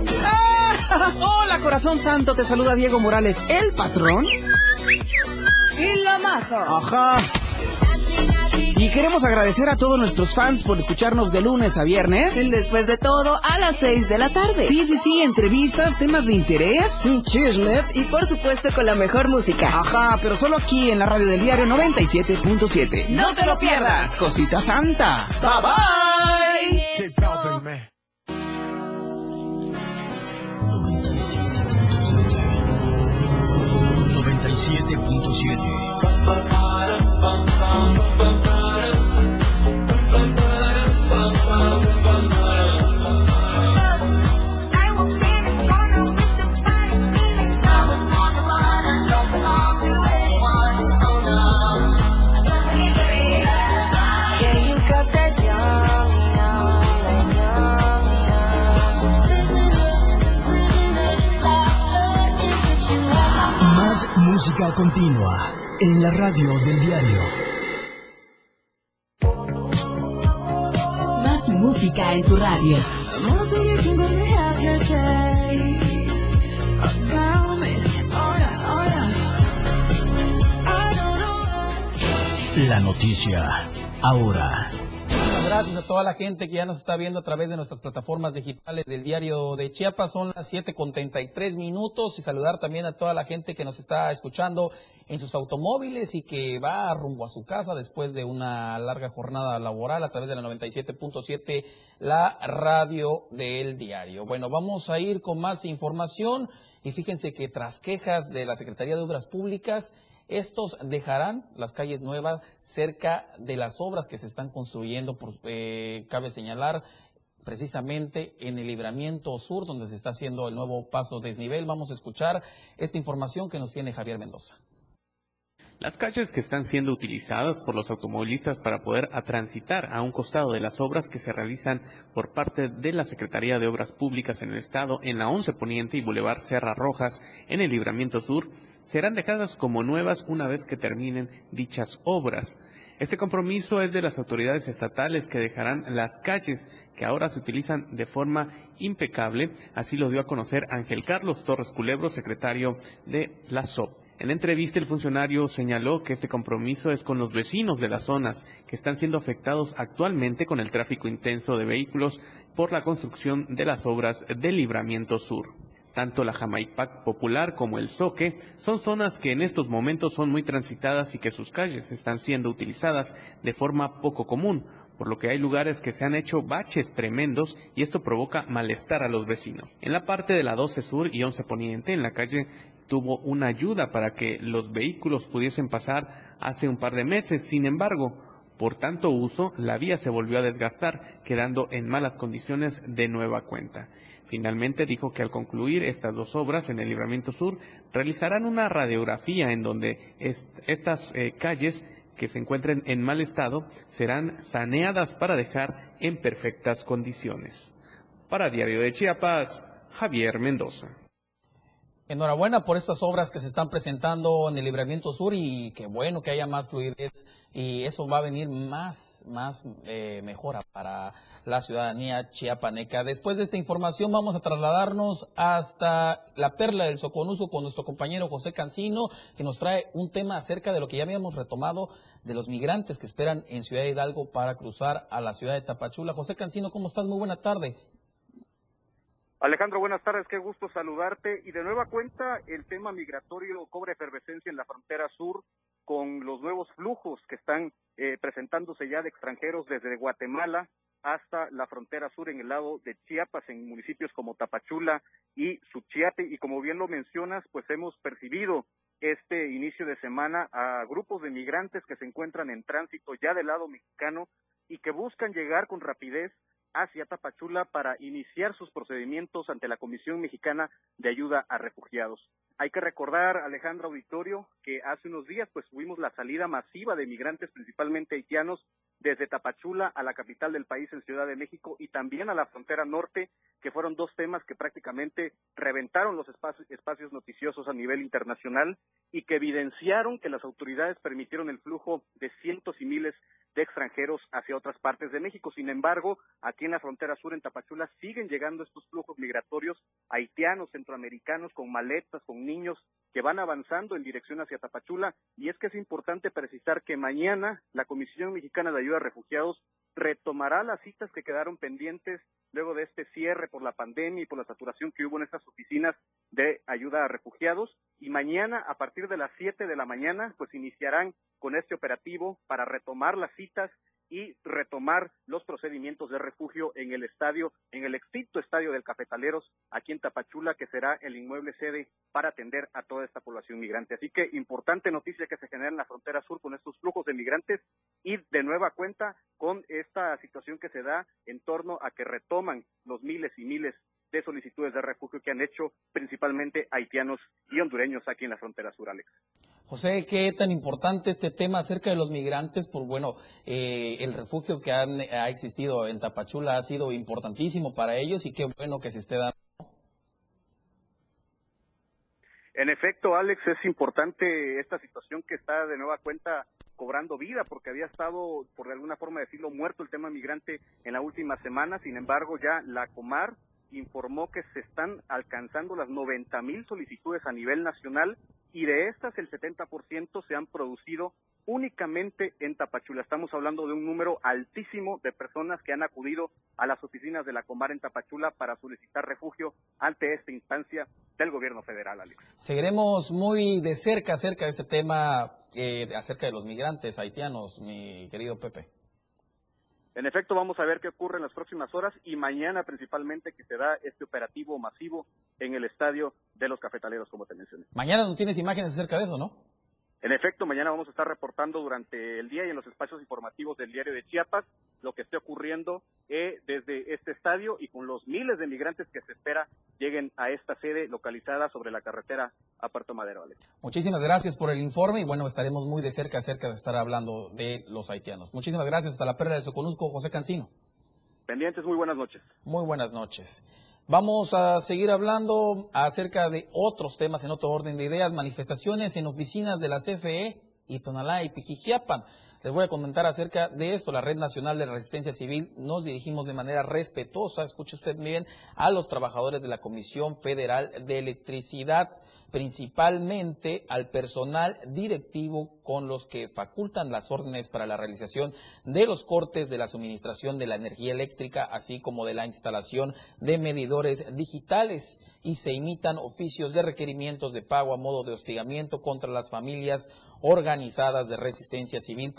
Hola, corazón santo, te saluda Diego Morales, el patrón. ¡Y la maja! Ajá. Y queremos agradecer a todos nuestros fans por escucharnos de lunes a viernes. Después de todo, a las 6 de la tarde. Sí, sí, sí, entrevistas, temas de interés. Chisme y por supuesto con la mejor música. Ajá, pero solo aquí en la radio del diario 97.7. ¡No te lo pierdas! Cosita santa. Bye bye. 97.7. música continua en la radio del diario. Más música en tu radio. La noticia ahora. Gracias a toda la gente que ya nos está viendo a través de nuestras plataformas digitales del diario de Chiapas. Son las 7 con 33 minutos y saludar también a toda la gente que nos está escuchando en sus automóviles y que va rumbo a su casa después de una larga jornada laboral a través de la 97.7, la radio del diario. Bueno, vamos a ir con más información y fíjense que tras quejas de la Secretaría de Obras Públicas, estos dejarán las calles nuevas cerca de las obras que se están construyendo, por, eh, cabe señalar, precisamente en el libramiento sur, donde se está haciendo el nuevo paso desnivel. Vamos a escuchar esta información que nos tiene Javier Mendoza. Las calles que están siendo utilizadas por los automovilistas para poder a transitar a un costado de las obras que se realizan por parte de la Secretaría de Obras Públicas en el Estado en la 11 Poniente y Boulevard Serra Rojas en el Libramiento Sur serán dejadas como nuevas una vez que terminen dichas obras. Este compromiso es de las autoridades estatales que dejarán las calles que ahora se utilizan de forma impecable, así lo dio a conocer Ángel Carlos Torres Culebro, secretario de la SOP. En entrevista, el funcionario señaló que este compromiso es con los vecinos de las zonas que están siendo afectados actualmente con el tráfico intenso de vehículos, por la construcción de las obras del Libramiento Sur. Tanto la Jamaipac Popular como el Soque son zonas que en estos momentos son muy transitadas y que sus calles están siendo utilizadas de forma poco común, por lo que hay lugares que se han hecho baches tremendos y esto provoca malestar a los vecinos. En la parte de la 12 Sur y 11 Poniente, en la calle tuvo una ayuda para que los vehículos pudiesen pasar hace un par de meses, sin embargo, por tanto uso, la vía se volvió a desgastar, quedando en malas condiciones de nueva cuenta. Finalmente dijo que al concluir estas dos obras en el Libramiento Sur, realizarán una radiografía en donde est estas eh, calles que se encuentren en mal estado serán saneadas para dejar en perfectas condiciones. Para Diario de Chiapas, Javier Mendoza. Enhorabuena por estas obras que se están presentando en el Libramiento Sur y qué bueno que haya más fluidez y eso va a venir más, más eh, mejora para la ciudadanía chiapaneca. Después de esta información vamos a trasladarnos hasta la Perla del Soconuso con nuestro compañero José Cancino que nos trae un tema acerca de lo que ya habíamos retomado de los migrantes que esperan en Ciudad Hidalgo para cruzar a la ciudad de Tapachula. José Cancino, ¿cómo estás? Muy buena tarde. Alejandro, buenas tardes, qué gusto saludarte. Y de nueva cuenta, el tema migratorio cobra efervescencia en la frontera sur con los nuevos flujos que están eh, presentándose ya de extranjeros desde Guatemala hasta la frontera sur en el lado de Chiapas, en municipios como Tapachula y Suchiate. Y como bien lo mencionas, pues hemos percibido este inicio de semana a grupos de migrantes que se encuentran en tránsito ya del lado mexicano y que buscan llegar con rapidez hacia Tapachula para iniciar sus procedimientos ante la Comisión Mexicana de Ayuda a Refugiados. Hay que recordar, Alejandro Auditorio, que hace unos días pues tuvimos la salida masiva de migrantes, principalmente haitianos, desde Tapachula a la capital del país en Ciudad de México y también a la frontera norte, que fueron dos temas que prácticamente reventaron los espacios, espacios noticiosos a nivel internacional y que evidenciaron que las autoridades permitieron el flujo de cientos y miles de extranjeros hacia otras partes de México. Sin embargo, aquí en la frontera sur, en Tapachula, siguen llegando estos flujos migratorios haitianos, centroamericanos, con maletas, con niños, que van avanzando en dirección hacia Tapachula. Y es que es importante precisar que mañana la Comisión Mexicana de Ayuda a Refugiados retomará las citas que quedaron pendientes luego de este cierre por la pandemia y por la saturación que hubo en estas oficinas de ayuda a refugiados. Y mañana, a partir de las 7 de la mañana, pues iniciarán con este operativo para retomar las citas y retomar los procedimientos de refugio en el estadio, en el extinto estadio del Cafetaleros, aquí en Tapachula, que será el inmueble sede para atender a toda esta población migrante. Así que importante noticia que se genera en la frontera sur con estos flujos de migrantes y de nueva cuenta con esta situación que se da en torno a que retoman los miles y miles de solicitudes de refugio que han hecho principalmente haitianos y hondureños aquí en la frontera sur, Alex. José, qué tan importante este tema acerca de los migrantes, por bueno, eh, el refugio que han, ha existido en Tapachula ha sido importantísimo para ellos y qué bueno que se esté dando. En efecto, Alex, es importante esta situación que está de nueva cuenta cobrando vida porque había estado, por de alguna forma decirlo, muerto el tema migrante en la última semana. Sin embargo, ya la Comar informó que se están alcanzando las 90 mil solicitudes a nivel nacional y de estas el 70% se han producido únicamente en Tapachula. Estamos hablando de un número altísimo de personas que han acudido a las oficinas de la Comar en Tapachula para solicitar refugio ante esta instancia del gobierno federal. Seguiremos muy de cerca acerca de este tema, eh, acerca de los migrantes haitianos, mi querido Pepe. En efecto, vamos a ver qué ocurre en las próximas horas y mañana principalmente que se da este operativo masivo en el estadio de los cafetaleros, como te mencioné. Mañana no tienes imágenes acerca de eso, ¿no? En efecto, mañana vamos a estar reportando durante el día y en los espacios informativos del diario de Chiapas lo que esté ocurriendo eh, desde este estadio y con los miles de migrantes que se espera lleguen a esta sede localizada sobre la carretera a Puerto Madero. Alex. Muchísimas gracias por el informe y bueno, estaremos muy de cerca acerca de estar hablando de los haitianos. Muchísimas gracias. Hasta la perla de Soconusco, José Cancino. Pendientes, muy buenas noches. Muy buenas noches. Vamos a seguir hablando acerca de otros temas en otro orden de ideas, manifestaciones en oficinas de la CFE y Tonalá y Pijijiapan. Les voy a comentar acerca de esto. La Red Nacional de Resistencia Civil nos dirigimos de manera respetuosa, escuche usted bien, a los trabajadores de la Comisión Federal de Electricidad, principalmente al personal directivo con los que facultan las órdenes para la realización de los cortes de la suministración de la energía eléctrica, así como de la instalación de medidores digitales y se imitan oficios de requerimientos de pago a modo de hostigamiento contra las familias organizadas de resistencia civil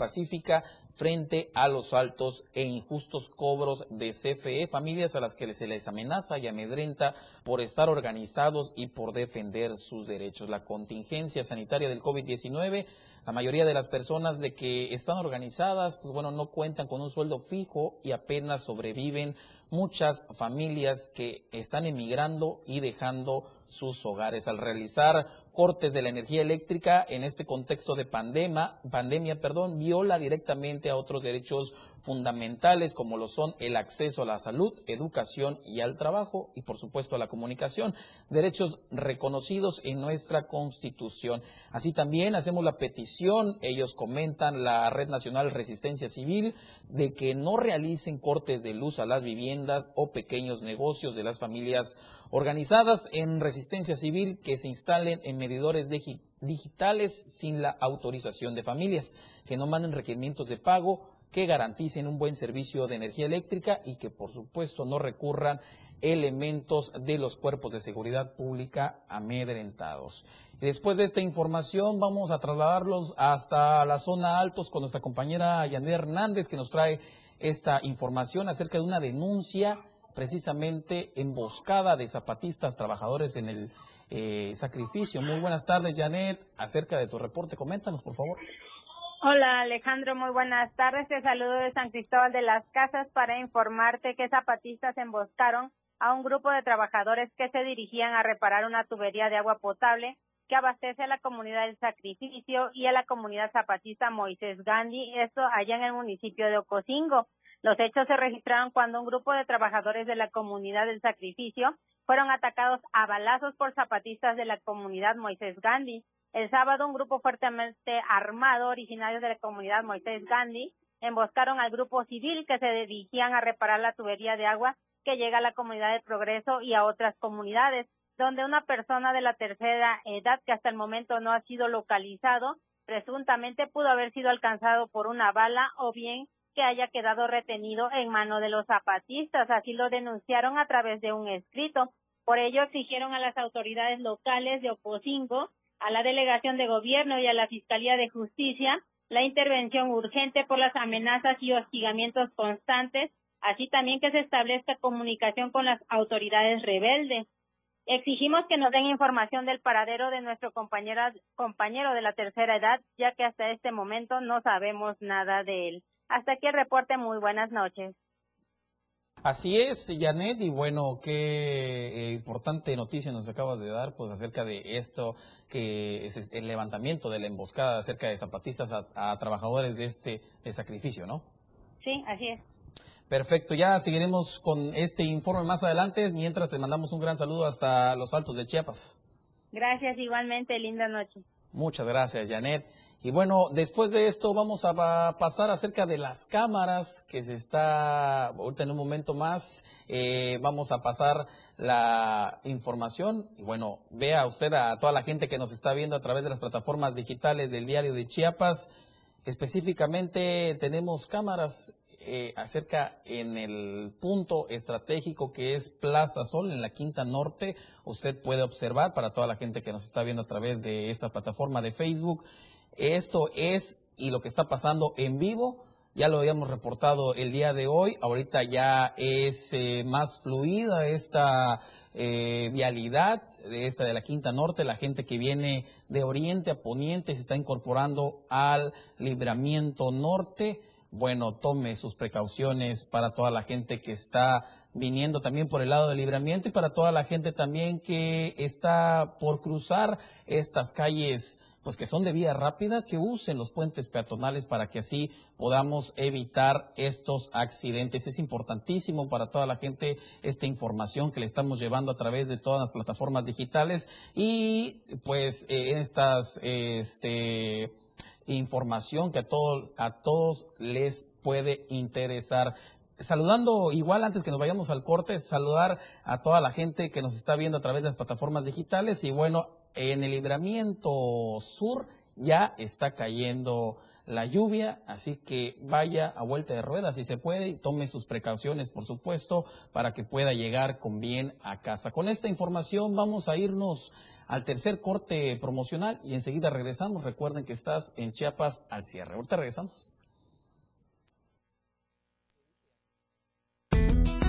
frente a los altos e injustos cobros de CFE, familias a las que se les amenaza y amedrenta por estar organizados y por defender sus derechos. La contingencia sanitaria del COVID-19 la mayoría de las personas de que están organizadas, pues bueno, no cuentan con un sueldo fijo y apenas sobreviven muchas familias que están emigrando y dejando sus hogares. Al realizar cortes de la energía eléctrica en este contexto de pandemia, pandemia perdón, viola directamente a otros derechos fundamentales como lo son el acceso a la salud, educación y al trabajo y por supuesto a la comunicación, derechos reconocidos en nuestra Constitución. Así también hacemos la petición, ellos comentan la Red Nacional Resistencia Civil, de que no realicen cortes de luz a las viviendas o pequeños negocios de las familias organizadas en resistencia civil que se instalen en medidores digitales sin la autorización de familias, que no manden requerimientos de pago, que garanticen un buen servicio de energía eléctrica y que por supuesto no recurran elementos de los cuerpos de seguridad pública amedrentados. Después de esta información vamos a trasladarlos hasta la zona altos con nuestra compañera Yané Hernández que nos trae esta información acerca de una denuncia precisamente emboscada de zapatistas trabajadores en el eh, sacrificio. Muy buenas tardes, Janet. Acerca de tu reporte, coméntanos, por favor. Hola Alejandro, muy buenas tardes. Te saludo de San Cristóbal de las Casas para informarte que zapatistas emboscaron a un grupo de trabajadores que se dirigían a reparar una tubería de agua potable que abastece a la comunidad del sacrificio y a la comunidad zapatista Moisés Gandhi, esto allá en el municipio de Ocosingo. Los hechos se registraron cuando un grupo de trabajadores de la comunidad del sacrificio fueron atacados a balazos por zapatistas de la comunidad Moisés Gandhi. El sábado, un grupo fuertemente armado, originario de la comunidad Moisés Gandhi, emboscaron al grupo civil que se dirigían a reparar la tubería de agua que llega a la comunidad de Progreso y a otras comunidades, donde una persona de la tercera edad que hasta el momento no ha sido localizado, presuntamente pudo haber sido alcanzado por una bala o bien que haya quedado retenido en mano de los zapatistas. Así lo denunciaron a través de un escrito. Por ello exigieron a las autoridades locales de Oposingo, a la delegación de gobierno y a la Fiscalía de Justicia la intervención urgente por las amenazas y hostigamientos constantes, así también que se establezca comunicación con las autoridades rebeldes. Exigimos que nos den información del paradero de nuestro compañero, compañero de la tercera edad, ya que hasta este momento no sabemos nada de él. Hasta aquí el reporte. Muy buenas noches. Así es, Janet, y bueno, qué eh, importante noticia nos acabas de dar, pues acerca de esto, que es el levantamiento de la emboscada acerca de zapatistas a, trabajadores de este sacrificio, ¿no? Sí, así es. Perfecto, ya seguiremos con este informe más adelante, mientras te mandamos un gran saludo hasta los altos de Chiapas. Gracias, igualmente, linda noche. Muchas gracias, Janet. Y bueno, después de esto vamos a pasar acerca de las cámaras que se está, ahorita en un momento más, eh, vamos a pasar la información. Y bueno, vea usted a toda la gente que nos está viendo a través de las plataformas digitales del diario de Chiapas. Específicamente tenemos cámaras eh, acerca en el punto estratégico que es Plaza Sol, en la Quinta Norte. Usted puede observar para toda la gente que nos está viendo a través de esta plataforma de Facebook. Esto es y lo que está pasando en vivo. Ya lo habíamos reportado el día de hoy. Ahorita ya es eh, más fluida esta eh, vialidad de esta de la Quinta Norte. La gente que viene de oriente a poniente se está incorporando al libramiento norte bueno, tome sus precauciones para toda la gente que está viniendo también por el lado del libramiento y para toda la gente también que está por cruzar estas calles pues que son de vía rápida, que usen los puentes peatonales para que así podamos evitar estos accidentes. Es importantísimo para toda la gente esta información que le estamos llevando a través de todas las plataformas digitales y pues eh, estas este información que a todos, a todos les puede interesar. Saludando igual antes que nos vayamos al corte, saludar a toda la gente que nos está viendo a través de las plataformas digitales y bueno, en el libramiento sur ya está cayendo la lluvia, así que vaya a vuelta de ruedas si se puede y tome sus precauciones, por supuesto, para que pueda llegar con bien a casa. Con esta información vamos a irnos al tercer corte promocional y enseguida regresamos. Recuerden que estás en Chiapas al cierre. Ahorita regresamos.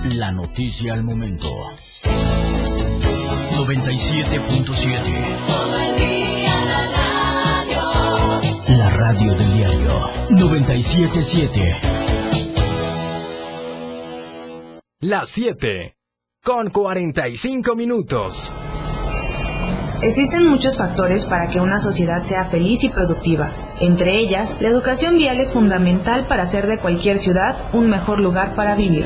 La noticia al momento. 97.7. radio del diario 977. Las 7. Con 45 minutos. Existen muchos factores para que una sociedad sea feliz y productiva. Entre ellas, la educación vial es fundamental para hacer de cualquier ciudad un mejor lugar para vivir.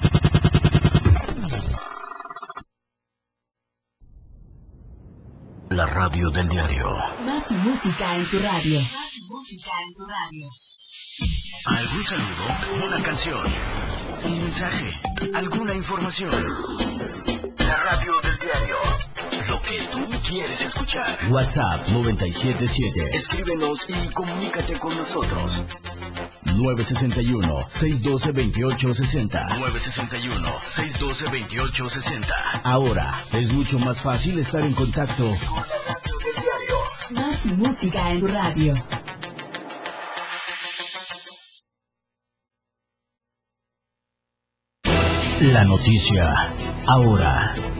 La radio del diario. Más música en tu radio. Más música en tu radio. ¿Algún saludo? ¿Una canción? ¿Un mensaje? ¿Alguna información? La radio del diario. Lo que tú quieres escuchar. WhatsApp 977. Escríbenos y comunícate con nosotros. 961-612-2860. 961-612-2860. Ahora es mucho más fácil estar en contacto con la radio del diario. Más música en tu radio. La noticia ahora.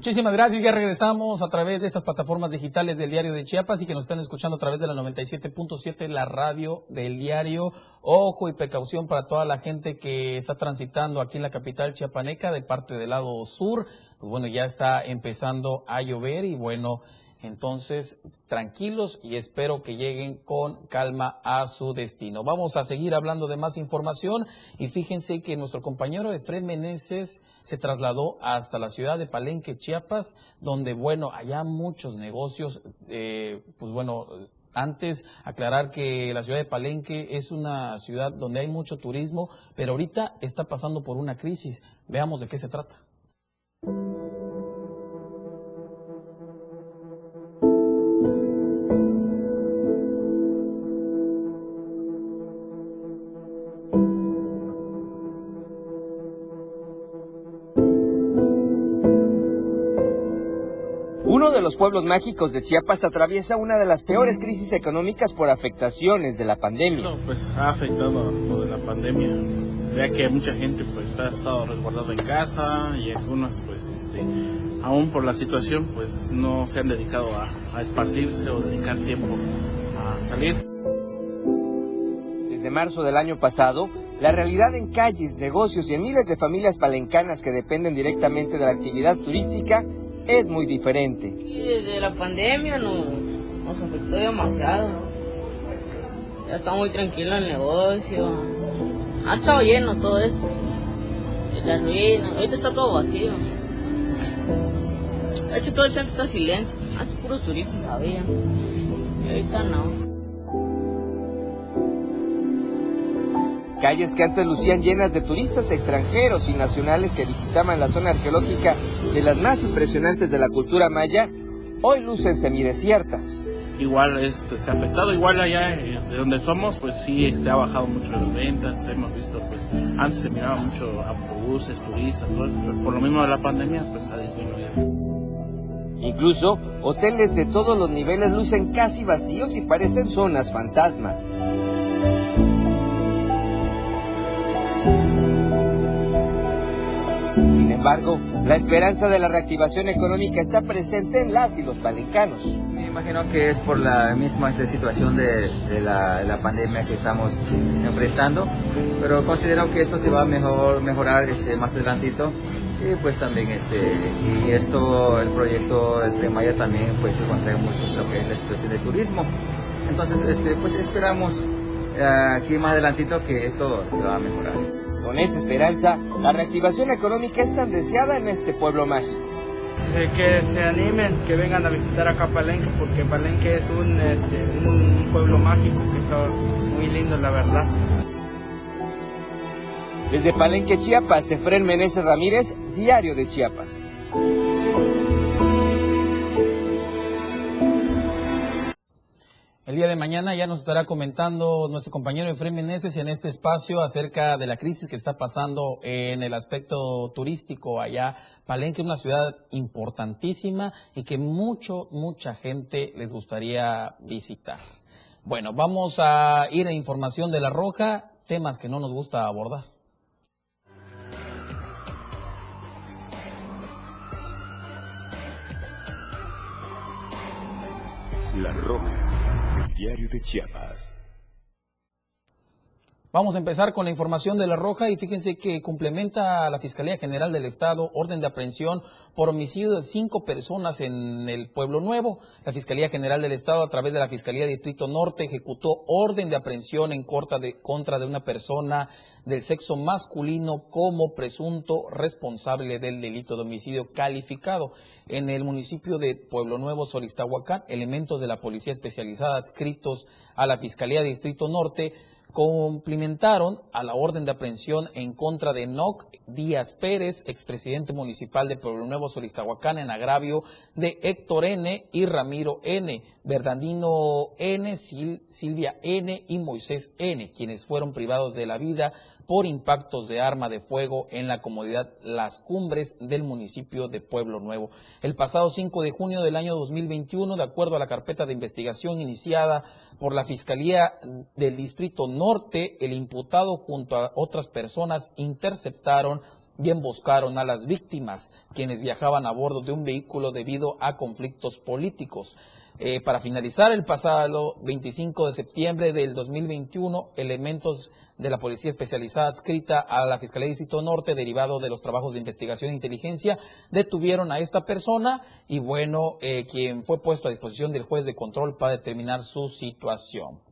Muchísimas gracias. Ya regresamos a través de estas plataformas digitales del Diario de Chiapas y que nos están escuchando a través de la 97.7, la radio del diario. Ojo y precaución para toda la gente que está transitando aquí en la capital chiapaneca de parte del lado sur. Pues bueno, ya está empezando a llover y bueno, entonces, tranquilos y espero que lleguen con calma a su destino. Vamos a seguir hablando de más información y fíjense que nuestro compañero Efraín Meneses se trasladó hasta la ciudad de Palenque, Chiapas, donde, bueno, allá muchos negocios, eh, pues bueno, antes aclarar que la ciudad de Palenque es una ciudad donde hay mucho turismo, pero ahorita está pasando por una crisis. Veamos de qué se trata. De los pueblos mágicos de Chiapas atraviesa una de las peores crisis económicas por afectaciones de la pandemia. No, pues ha afectado lo de la pandemia, ya que mucha gente pues ha estado resguardada en casa y algunas pues este, aún por la situación pues no se han dedicado a, a esparcirse o dedicar tiempo a salir. Desde marzo del año pasado, La realidad en calles, negocios y en miles de familias palencanas que dependen directamente de la actividad turística es muy diferente. desde la pandemia no, nos afectó demasiado. Ya está muy tranquilo el negocio. Ha estado lleno todo esto. La ruina, ahorita está todo vacío. De hecho, todo el centro está en silencio. Antes puros turistas había. Y ahorita no. Calles que antes lucían llenas de turistas extranjeros y nacionales que visitaban la zona arqueológica de las más impresionantes de la cultura maya, hoy lucen semidesiertas. Igual este, se ha afectado, igual allá eh, de donde somos, pues sí, este, ha bajado mucho las ventas, hemos visto, pues antes se miraba mucho autobuses, turistas, todo, pues, por lo mismo de la pandemia, pues ha disminuido. Incluso, hoteles de todos los niveles lucen casi vacíos y parecen zonas fantasma. Embargo, la esperanza de la reactivación económica está presente en las y los palencanos. Me imagino que es por la misma situación de, de la, la, pandemia que estamos enfrentando, pero considero que esto se va a mejor, mejorar este, más adelantito. Y pues también este y esto el proyecto del Tren Maya también pues contrae mucho lo que es la situación de turismo. Entonces este pues esperamos eh, aquí más adelantito que esto se va a mejorar con esa esperanza, la reactivación económica es tan deseada en este pueblo mágico. que se animen, que vengan a visitar acá Palenque, porque Palenque es un, este, un pueblo mágico que está muy lindo, la verdad. Desde Palenque, Chiapas, Efren Meneses Ramírez, Diario de Chiapas. El día de mañana ya nos estará comentando nuestro compañero Efraín Meneses en este espacio acerca de la crisis que está pasando en el aspecto turístico allá. Palenque, una ciudad importantísima y que mucho, mucha gente les gustaría visitar. Bueno, vamos a ir a información de La Roja, temas que no nos gusta abordar. La Roja Diario de Chiapas. Vamos a empezar con la información de La Roja y fíjense que complementa a la Fiscalía General del Estado orden de aprehensión por homicidio de cinco personas en el Pueblo Nuevo. La Fiscalía General del Estado a través de la Fiscalía Distrito Norte ejecutó orden de aprehensión en contra de, contra de una persona del sexo masculino como presunto responsable del delito de homicidio calificado. En el municipio de Pueblo Nuevo, Solistahuacán, elementos de la Policía Especializada adscritos a la Fiscalía Distrito Norte complementaron a la orden de aprehensión en contra de Noc Díaz Pérez, expresidente municipal de Pueblo Nuevo, Solistahuacán, en agravio de Héctor N. y Ramiro N., Bernardino N., Silvia N. y Moisés N., quienes fueron privados de la vida por impactos de arma de fuego en la comodidad Las Cumbres del municipio de Pueblo Nuevo. El pasado 5 de junio del año 2021, de acuerdo a la carpeta de investigación iniciada por la Fiscalía del Distrito el imputado junto a otras personas interceptaron y emboscaron a las víctimas, quienes viajaban a bordo de un vehículo debido a conflictos políticos. Eh, para finalizar, el pasado 25 de septiembre del 2021, elementos de la Policía Especializada adscrita a la Fiscalía de Distrito Norte, derivado de los trabajos de investigación e inteligencia, detuvieron a esta persona y bueno, eh, quien fue puesto a disposición del juez de control para determinar su situación.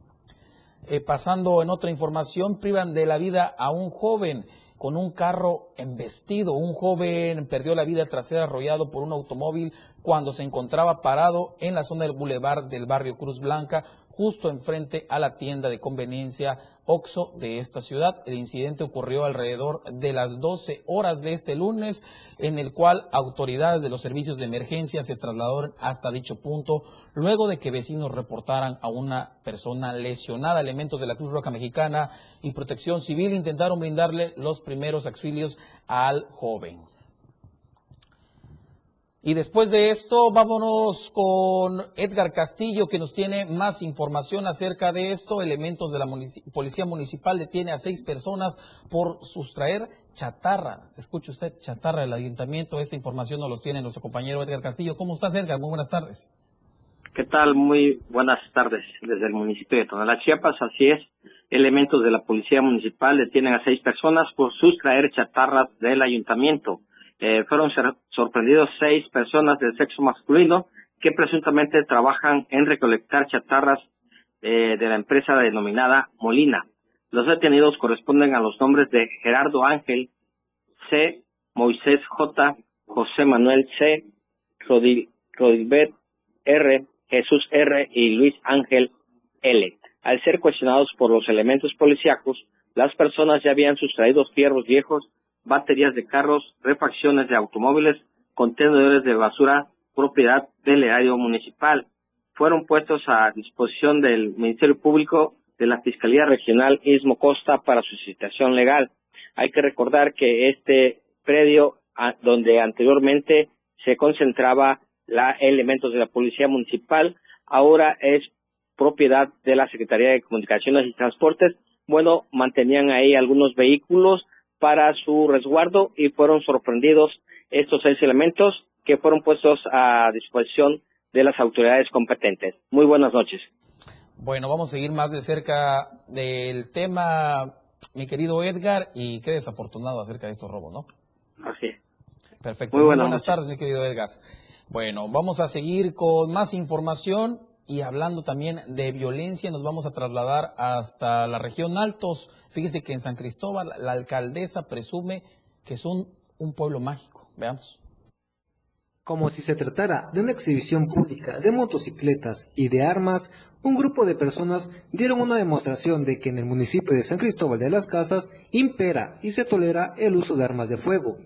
Eh, pasando en otra información, privan de la vida a un joven con un carro embestido. Un joven perdió la vida tras ser arrollado por un automóvil cuando se encontraba parado en la zona del bulevar del barrio Cruz Blanca, justo enfrente a la tienda de conveniencia Oxo de esta ciudad. El incidente ocurrió alrededor de las 12 horas de este lunes, en el cual autoridades de los servicios de emergencia se trasladaron hasta dicho punto, luego de que vecinos reportaran a una persona lesionada. Elementos de la Cruz Roja Mexicana y Protección Civil intentaron brindarle los primeros auxilios al joven. Y después de esto, vámonos con Edgar Castillo, que nos tiene más información acerca de esto. Elementos de la Policía Municipal detiene a seis personas por sustraer chatarra. Escuche usted, chatarra del ayuntamiento. Esta información nos los tiene nuestro compañero Edgar Castillo. ¿Cómo estás, Edgar? Muy buenas tardes. ¿Qué tal? Muy buenas tardes desde el municipio de Tonalá, Chiapas. Así es. Elementos de la Policía Municipal detienen a seis personas por sustraer chatarras del ayuntamiento. Eh, fueron sorprendidos seis personas del sexo masculino que presuntamente trabajan en recolectar chatarras eh, de la empresa denominada Molina. Los detenidos corresponden a los nombres de Gerardo Ángel C., Moisés J., José Manuel C., Rodilbert R., Jesús R. y Luis Ángel L. Al ser cuestionados por los elementos policíacos, las personas ya habían sustraído fierros viejos, baterías de carros, refacciones de automóviles, contenedores de basura propiedad del erario municipal. Fueron puestos a disposición del Ministerio Público de la Fiscalía Regional Istmo Costa para su citación legal. Hay que recordar que este predio donde anteriormente se concentraba la elementos de la Policía Municipal, ahora es propiedad de la Secretaría de Comunicaciones y Transportes. Bueno, mantenían ahí algunos vehículos para su resguardo y fueron sorprendidos estos seis elementos que fueron puestos a disposición de las autoridades competentes. Muy buenas noches. Bueno, vamos a seguir más de cerca del tema, mi querido Edgar, y qué desafortunado acerca de estos robos, ¿no? Así Perfecto. Muy buenas, tardes, mi querido Edgar. Bueno, vamos a seguir con más información y hablando también de violencia, nos vamos a trasladar hasta la región Altos. Fíjese que en San Cristóbal la alcaldesa presume que son un pueblo mágico. Veamos. Como si se tratara de una exhibición pública de motocicletas y de armas, un grupo de personas dieron una demostración de que en el municipio de San Cristóbal de las Casas impera y se tolera el uso de armas de fuego.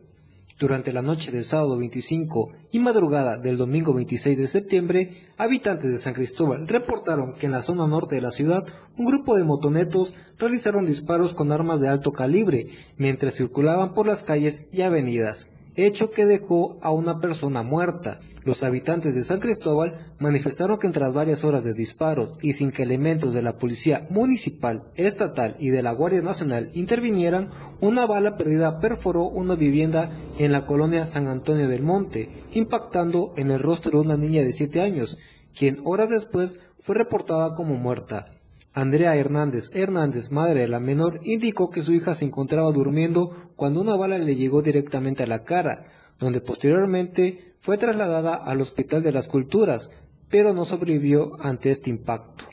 Durante la noche del sábado 25 y madrugada del domingo 26 de septiembre, habitantes de San Cristóbal reportaron que en la zona norte de la ciudad un grupo de motonetos realizaron disparos con armas de alto calibre mientras circulaban por las calles y avenidas hecho que dejó a una persona muerta. Los habitantes de San Cristóbal manifestaron que tras varias horas de disparos y sin que elementos de la policía municipal, estatal y de la Guardia Nacional intervinieran, una bala perdida perforó una vivienda en la colonia San Antonio del Monte, impactando en el rostro de una niña de 7 años, quien horas después fue reportada como muerta. Andrea Hernández Hernández, madre de la menor, indicó que su hija se encontraba durmiendo cuando una bala le llegó directamente a la cara, donde posteriormente fue trasladada al Hospital de las Culturas, pero no sobrevivió ante este impacto.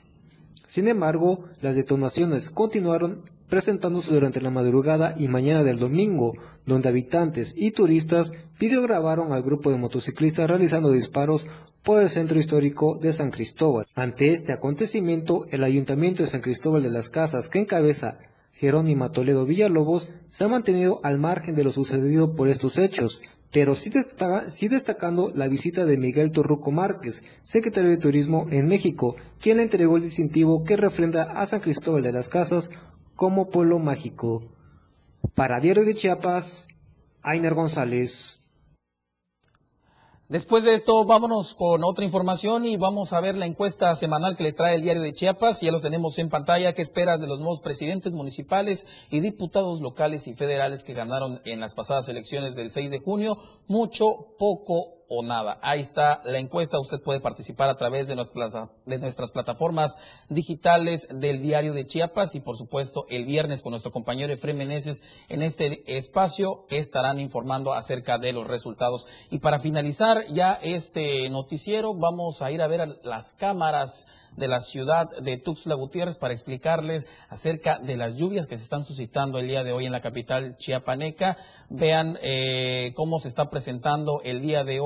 Sin embargo, las detonaciones continuaron presentándose durante la madrugada y mañana del domingo, donde habitantes y turistas videograbaron al grupo de motociclistas realizando disparos por el centro histórico de San Cristóbal. Ante este acontecimiento, el Ayuntamiento de San Cristóbal de las Casas, que encabeza Jerónima Toledo Villalobos, se ha mantenido al margen de lo sucedido por estos hechos, pero sí, destacando la visita de Miguel Torruco Márquez, secretario de Turismo en México, quien le entregó el distintivo que refrenda a San Cristóbal de las Casas como pueblo mágico. Para Diario de Chiapas, Ainer González. Después de esto, vámonos con otra información y vamos a ver la encuesta semanal que le trae el diario de Chiapas. Ya lo tenemos en pantalla. ¿Qué esperas de los nuevos presidentes municipales y diputados locales y federales que ganaron en las pasadas elecciones del 6 de junio? Mucho, poco o nada. Ahí está la encuesta. Usted puede participar a través de, nuestras plataformas digitales del diario de Chiapas y por supuesto el viernes con nuestro compañero Efraín Meneses en este espacio estarán informando acerca de los resultados. Y para finalizar ya este noticiero vamos a ir a ver las cámaras de la ciudad de Tuxtla Gutiérrez para explicarles acerca de las lluvias que se están suscitando el día de hoy en la capital chiapaneca. Vean eh, cómo se está presentando el día de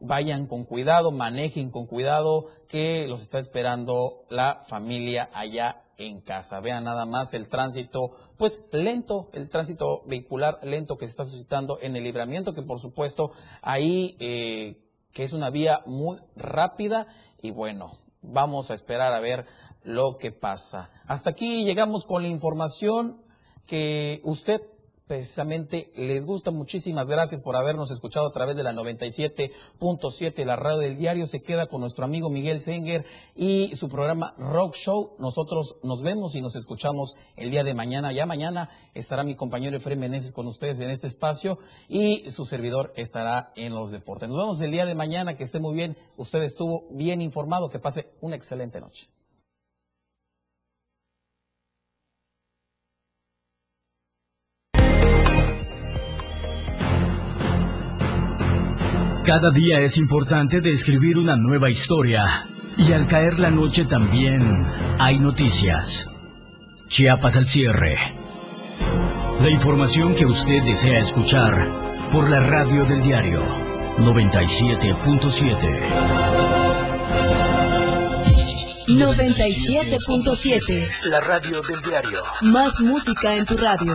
Vayan con cuidado, manejen con cuidado, que los está esperando la familia allá en casa. Vean nada más el tránsito, pues lento, el tránsito vehicular lento que se está suscitando en el libramiento, que por supuesto ahí, eh, que es una vía muy rápida y bueno, vamos a esperar a ver lo que pasa. Hasta aquí llegamos con la información que usted precisamente les gusta. Muchísimas gracias por habernos escuchado a través de la 97.7, la radio del diario. Se queda con nuestro amigo Miguel Senger y su programa Rock Show. Nosotros nos vemos y nos escuchamos el día de mañana. Ya mañana estará mi compañero Efraín Meneses con ustedes en este espacio y su servidor estará en los deportes. Nos vemos el día de mañana. Que esté muy bien. Usted estuvo bien informado. Que pase una excelente noche. Cada día es importante de escribir una nueva historia. Y al caer la noche también hay noticias. Chiapas al cierre. La información que usted desea escuchar por la radio del diario 97.7. 97.7. La radio del diario. Más música en tu radio.